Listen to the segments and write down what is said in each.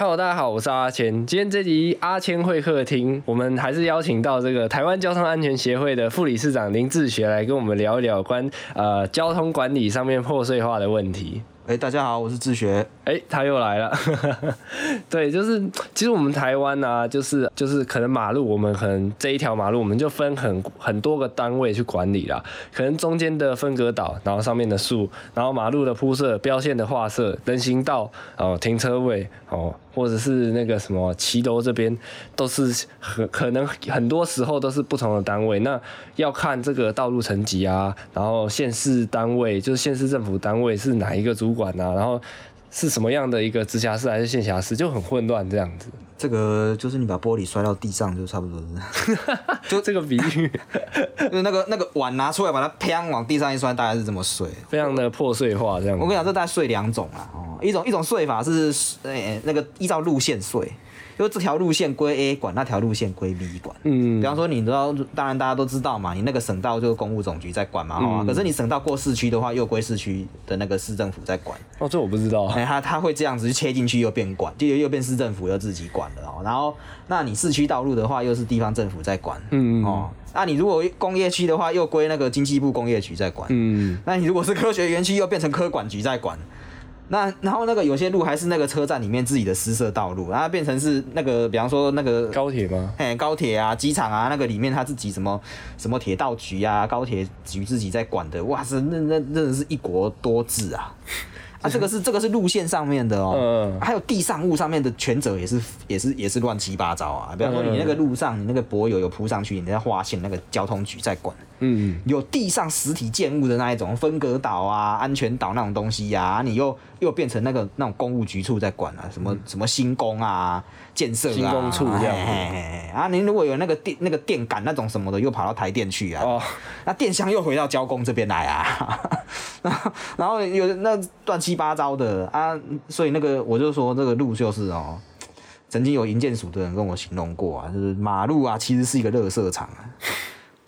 Hello，大家好，我是阿谦。今天这集阿谦会客厅，我们还是邀请到这个台湾交通安全协会的副理事长林志学来跟我们聊一聊关呃交通管理上面破碎化的问题。哎、大家好，我是志学。哎、他又来了。对，就是其实我们台湾啊，就是就是可能马路，我们可能这一条马路，我们就分很很多个单位去管理啦。可能中间的分隔岛，然后上面的树，然后马路的铺设、标线的画设、人行道哦、停车位哦，或者是那个什么骑楼这边，都是很可能很多时候都是不同的单位。那要看这个道路层级啊，然后县市单位就是县市政府单位是哪一个主管啊，然后是什么样的一个直辖市还是县辖市，就很混乱这样子。这个就是你把玻璃摔到地上，就差不多是，就这个比喻就是那个那个碗拿出来，把它砰往地上一摔，大概是这么碎。非常的破碎化这样。我跟你讲，这大概碎两种啊，哦，一种一种税法是呃、那个依照路线税，就这条路线归 A 管，那条路线归 B 管。嗯比方说，你知道，当然大家都知道嘛，你那个省道就是公务总局在管嘛，哈、嗯可是你省道过市区的话，又归市区的那个市政府在管。哦，这我不知道。哎，他他会这样子就切进去又变管，就又变市政府又自己管了哦。然后，那你市区道路的话，又是地方政府在管，嗯哦。那你如果工业区的话，又归那个经济部工业局在管。嗯，那你如果是科学园区，又变成科管局在管。那然后那个有些路还是那个车站里面自己的私设道路，然后变成是那个，比方说那个高铁吗？哎，高铁啊、机场啊，那个里面他自己什么什么铁道局啊、高铁局自己在管的，哇塞，那那真的是一国多制啊！啊，这个是这个是路线上面的哦，嗯还有地上物上面的权责也是也是也是乱七八糟啊。比方说你那个路上你那个柏油有铺上去，你在划线，那个交通局在管。嗯，有地上实体建物的那一种分隔岛啊、安全岛那种东西呀、啊，你又又变成那个那种公务局处在管啊，什么、什么新工啊、建设啊、新工处这样子嘿嘿嘿啊，您如果有那个电那个电感那种什么的，又跑到台电去啊，哦，那电箱又回到交工这边来啊，然后然后有那乱七八糟的啊，所以那个我就说这个路就是哦。曾经有营建署的人跟我形容过啊，就是马路啊，其实是一个垃圾场啊。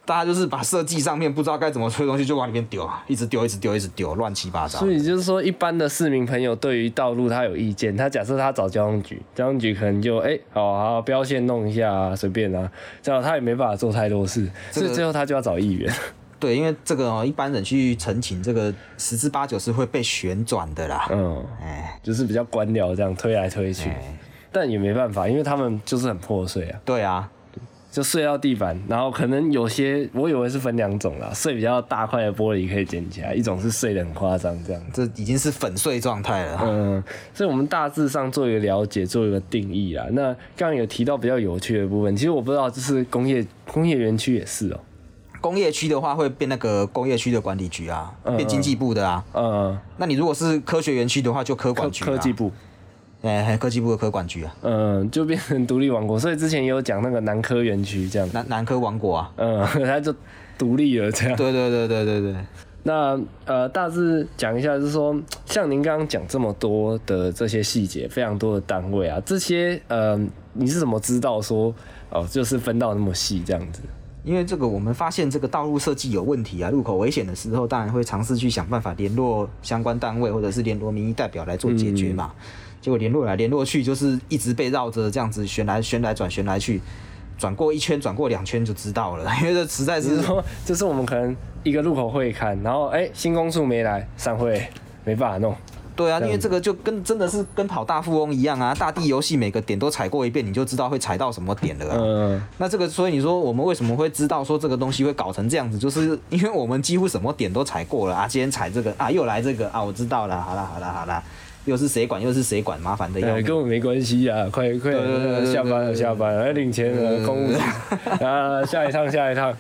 大家就是把设计上面不知道该怎么吹的东西就往里面丢，啊，一直丢，一直丢，一直丢，乱七八糟所。以就是说，一般的市民朋友对于道路他有意见，他假设他找交通局，交通局可能就哎，好好标线弄一下啊，随便啊，这样他也没办法做太多事，这个所以最后他就要找议员。对，因为这个哦，一般人去澄清，这个十之八九是会被旋转的啦。嗯，哎就是比较官僚这样推来推去，哎，但也没办法，因为他们就是很破碎啊。对啊，就碎到地板，然后可能有些我以为是分两种啦，碎比较大块的玻璃可以捡起来，一种是碎的很夸张这样。这已经是粉碎状态了。嗯，所以我们大致上做一个了解，做一个定义啦。那刚刚有提到比较有趣的部分，其实我不知道，就是工业工业园区也是哦、工业区的话会变那个工业区的管理局啊，嗯变经济部的啊。嗯，那你如果是科学园区的话，就科科管局、啊。科技。部，哎，还科技部的科管局啊，嗯，就变成独立王国。所以之前也有讲那个南科园区这样，南南科王国啊。嗯，它就独立了这样。对对对对对对。那呃，大致讲一下，就是说，像您刚刚讲这么多的这些细节，非常多的单位啊，这些呃，你是怎么知道说哦、就是分到那么细这样子？因为这个，我们发现这个道路设计有问题啊，路口危险的时候，当然会尝试去想办法联络相关单位，或者是联络民意代表来做解决嘛。结果联络来联络去，就是一直被绕着这样子旋来旋来转旋来去，转过一圈，转过两圈就知道了，因为这实在是说，就是我们可能一个路口会看，然后哎、新公处没来，散会没办法弄。对啊，因为这个就跟真的是跟跑大富翁一样啊，大地游戏每个点都踩过一遍，你就知道会踩到什么点了啊。嗯，那这个，所以你说我们为什么会知道说这个东西会搞成这样子，就是因为我们几乎什么点都踩过了啊。今天踩这个啊，又来这个啊，我知道了，好了好了好了，又是谁管又是谁管，麻烦的要。跟我没关系啊，快快下班了下班了，要领钱了，公务啊，下一趟下一趟，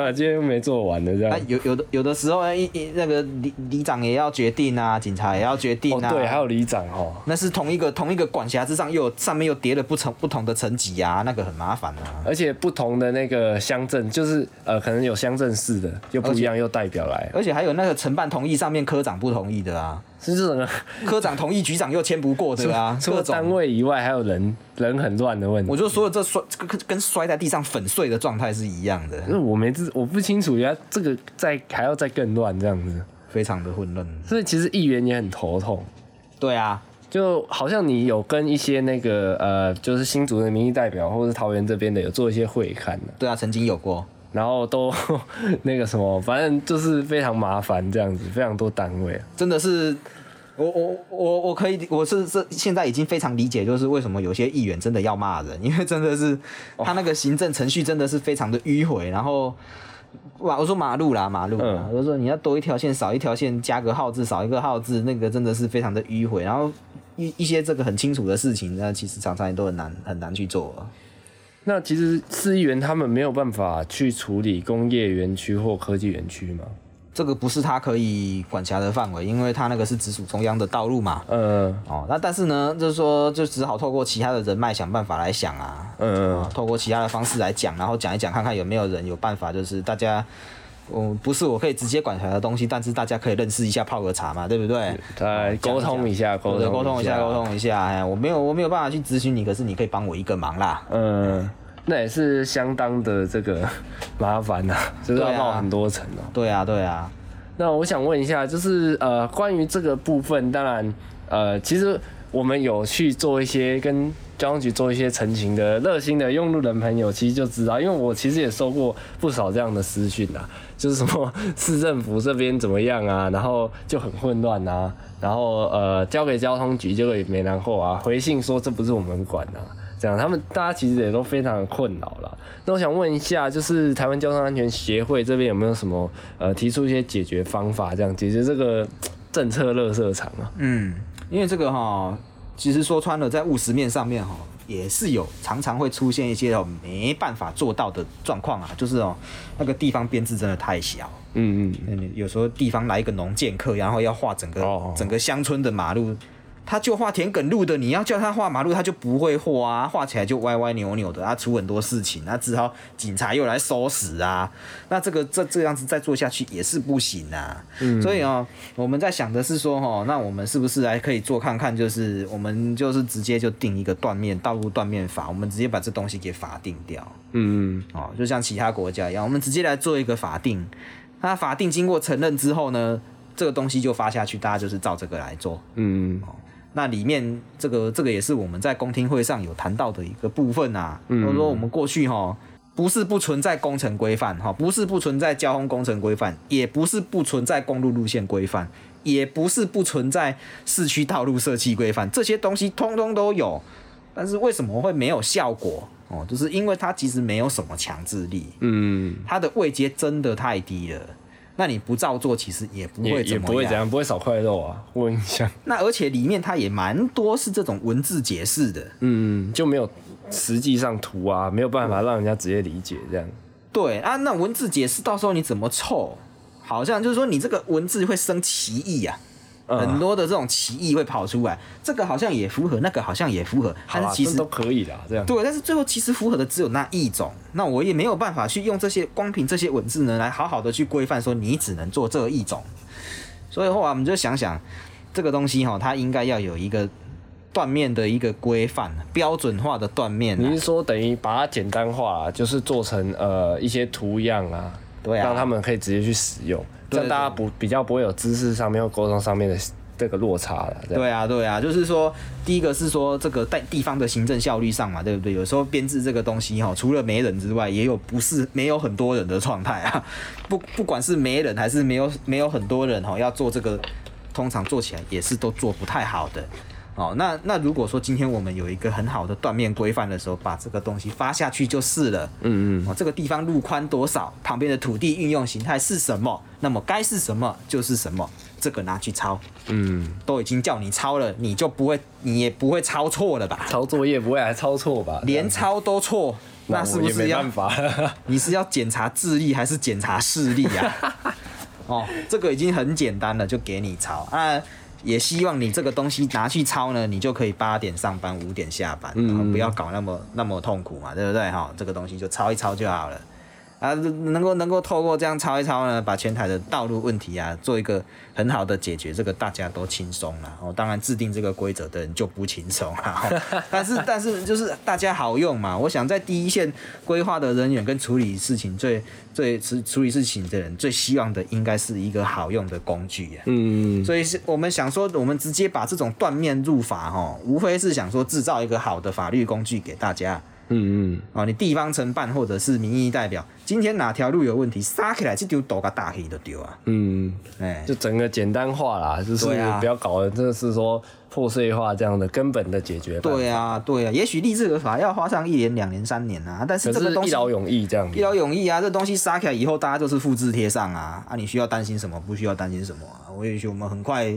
啊，今天没做完的这啊样。，有有的有的时候，一一那个里里长也要决定啊，警察也要决定啊。哦对，还有里长哦，那是同一个同一个管辖之上，又有上面又叠了不同不同的层级啊，那个很麻烦啊。而且不同的那个乡镇，就是呃，可能有乡镇市的又不一样，又代表来，而且还有那个承办同意上面科长不同意的啊，是这种科长同意局长又签不过的啊，除了单位以外，还有人人很乱的问题。我就说了，这摔这个跟摔在地上粉碎的状态是一样的，那我没知我不清楚，原来这个再还要再更乱这样子，非常的混乱。所以其实议员也很头痛。对啊，就好像你有跟一些那个呃，就是新竹的民意代表，或者是桃园这边的有做一些会看的，对啊，曾经有过。然后都 那个什么，反正就是非常麻烦这样子，非常多单位啊。真的是，我我我我可以，我是这现在已经非常理解，就是为什么有些议员真的要骂人，因为真的是他那个行政程序真的是非常的迂回，然后。哇！我说马路啦，马路，我说你要多一条线，少一条线，加个号字，少一个号字，那个真的是非常的迂回。然后一一些这个很清楚的事情，那其实常常也都很难很难去做。那其实市议员他们没有办法去处理工业园区或科技园区吗？这个不是他可以管辖的范围，因为他那个是直属中央的道路嘛。嗯。哦，那但是呢，就是说，就只好透过其他的人脉想办法来想啊。嗯。透过其他的方式来讲，然后讲一讲，看看有没有人有办法，就是大家，嗯，不是我可以直接管辖的东西，但是大家可以认识一下，泡个茶嘛，对不对？再沟通一下，沟通沟通一下，沟通一下。哎，我没有，我没有办法去咨询你，可是你可以帮我一个忙啦。嗯。那也是相当的这个 麻烦呐，就是要冒很多层哦。对啊，对啊。那我想问一下，就是呃，关于这个部分，当然呃，其实我们有去做一些跟交通局做一些澄清的，热心的用路人朋友其实就知道，因为我其实也收过不少这样的私讯啊，就是什么 市政府这边怎么样啊，然后就很混乱啊，然后呃，交给交通局就会没然后啊，回信说这不是我们管啊。这样，他们大家其实也都非常的困扰了。那我想问一下，就是台湾交通安全协会这边有没有什么呃提出一些解决方法，这样解决这个 政策垃圾场啊？嗯，因为这个哈，其实说穿了，在务实面上面哈，也是有常常会出现一些哦没办法做到的状况啊，就是哦那个地方编制真的太小。嗯嗯，有时候地方来一个农建客，然后要画整个整个乡村的马路。他就画田埂路的，你要叫他画马路，他就不会画啊，画起来就歪歪扭扭的，他出很多事情，那只好警察又来收拾啊。那这个这这样子再做下去也是不行啊。嗯，所以哦，我们在想的是说，哦，那我们是不是还可以做看看，就是我们就是直接就定一个断面道路断面法，我们直接把这东西给法定掉。嗯嗯，哦，就像其他国家一样，我们直接来做一个法定，那法定经过承认之后呢，这个东西就发下去，大家就是照这个来做。嗯。那里面这个这个也是我们在公听会上有谈到的一个部分啊，就是说我们过去哈不是不存在工程规范哈，不是不存在交通工程规范，也不是不存在公路路线规范，也不是不存在市区道路设计规范，这些东西通通都有，但是为什么会没有效果？哦？就是因为它其实没有什么强制力，嗯，它的位阶真的太低了。那你不照做，其实也不会也不会怎样，不会少块肉啊。我印象。那而且里面它也蛮多是这种文字解释的，嗯，就没有实际上图啊，没有办法让人家直接理解这样。对啊，那文字解释到时候你怎么凑？好像就是说你这个文字会生歧义啊。很多的这种歧义会跑出来，这个好像也符合，那个好像也符合，但是其实都可以的，这样对。但是最后其实符合的只有那一种，那我也没有办法去用这些光凭这些文字呢来好好的去规范说你只能做这一种。所以后来我们就想想这个东西哈，它应该要有一个断面的一个规范，标准化的断面。你是说等于把它简单化，就是做成呃一些图样啊，对啊，让他们可以直接去使用。这样大家不比较不会有知识上面或沟通上面的这个落差了。对啊，对啊，就是说，第一个是说这个在地方的行政效率上嘛，对不对？有时候编制这个东西哈，除了没人之外，也有不是没有很多人的状态啊。不不管是没人还是没有没有很多人哈，要做这个，通常做起来也是都做不太好的。哦，那那如果说今天我们有一个很好的断面规范的时候，把这个东西发下去就是了。嗯嗯。哦，这个地方路宽多少，旁边的土地运用形态是什么，那么该是什么就是什么，这个拿去抄。嗯。都已经叫你抄了，你就不会，你也不会抄错了吧？抄作业不会还抄错吧？连抄都错，那是不是要？你是要检查智力还是检查视力呀？哦，这个已经很简单了，就给你抄啊。也希望你这个东西拿去抄呢，你就可以八点上班，五点下班，不要搞那么那么痛苦嘛，对不对哈？这个东西就抄一抄就好了。啊，能够能够透过这样抄一抄呢，把前台的道路问题啊，做一个很好的解决，这个大家都轻松了。哦，当然制定这个规则的人就不轻松啊。但是但是就是大家好用嘛，我想在第一线规划的人员跟处理事情最最处处理事情的人最希望的应该是一个好用的工具啊。嗯，所以是我们想说，我们直接把这种断面入法哈，无非是想说制造一个好的法律工具给大家。嗯嗯，哦，你地方承办或者是民意代表，今天哪条路有问题，杀起来这丢斗个大黑都丢啊！嗯，哎，就整个简单化啦，就是不要搞的真的是说破碎化这样的根本的解决。对啊，对啊，也许立这个法要花上一年、两年、三年啊，但是这个东西是一劳永逸这样子一。劳永逸啊，这东西杀起来以后，大家就是复制贴上啊，啊，你需要担心什么？不需要担心什么啊？我也许我们很快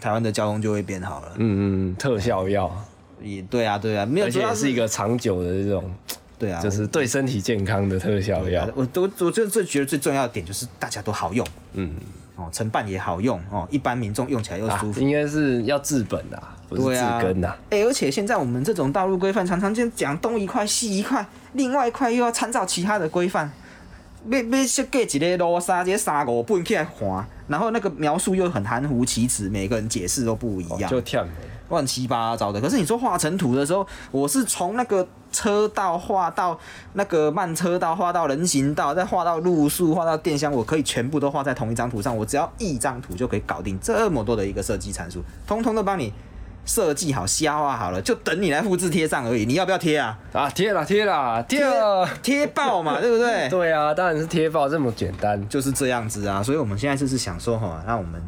台湾的交通就会变好了。嗯嗯嗯，特效药，也对啊，对啊，没有，而且也是一个长久的这种，对啊，就是对身体健康的特效药。我都我最最觉得最重要的点就是大家都好用嗯，哦，承办也好用哦，一般民众用起来又啊舒，服。应该是要治本啊，不是治根呐。哎、而且现在我们这种道路规范，常常就讲东一块西一块，另外一块又要参照其他的规范，要要设计一个路沙，这三五本起来划，然后那个描述又很含糊其辞，每个人解释都不一样，就跳乱七八糟的。可是你说画成图的时候，我是从那个车道画到那个慢车道，画到人行道，再画到路树，画到电箱，我可以全部都画在同一张图上，我只要一张图就可以搞定这么多的一个设计参数，通通都帮你设计好、消化好了，就等你来复制贴上而已。你要不要贴啊？啊，贴啦贴啦贴了。贴爆嘛，对不对？对啊，当然是贴爆这么简单。就是这样子啊。所以我们现在就是想说哈，那我们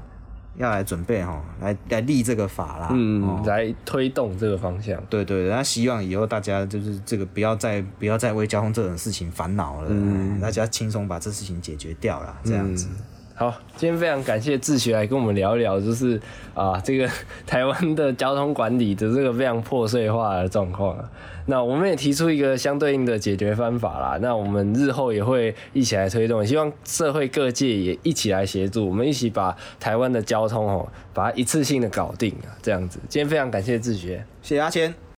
要来准备哈，来来立这个法啦。嗯哦，来推动这个方向。对对，那希望以后大家就是这个不要再不要再为交通这种事情烦恼了，嗯，大家轻松把这事情解决掉了，这样子。好，今天非常感谢志学来跟我们聊一聊，就是啊，这个 台湾的交通管理的这个非常破碎化的状况啊。那我们也提出一个相对应的解决方法啦。那我们日后也会一起来推动，希望社会各界也一起来协助，我们一起把台湾的交通哦，把它一次性的搞定啊，这样子。今天非常感谢志学。谢谢阿谦。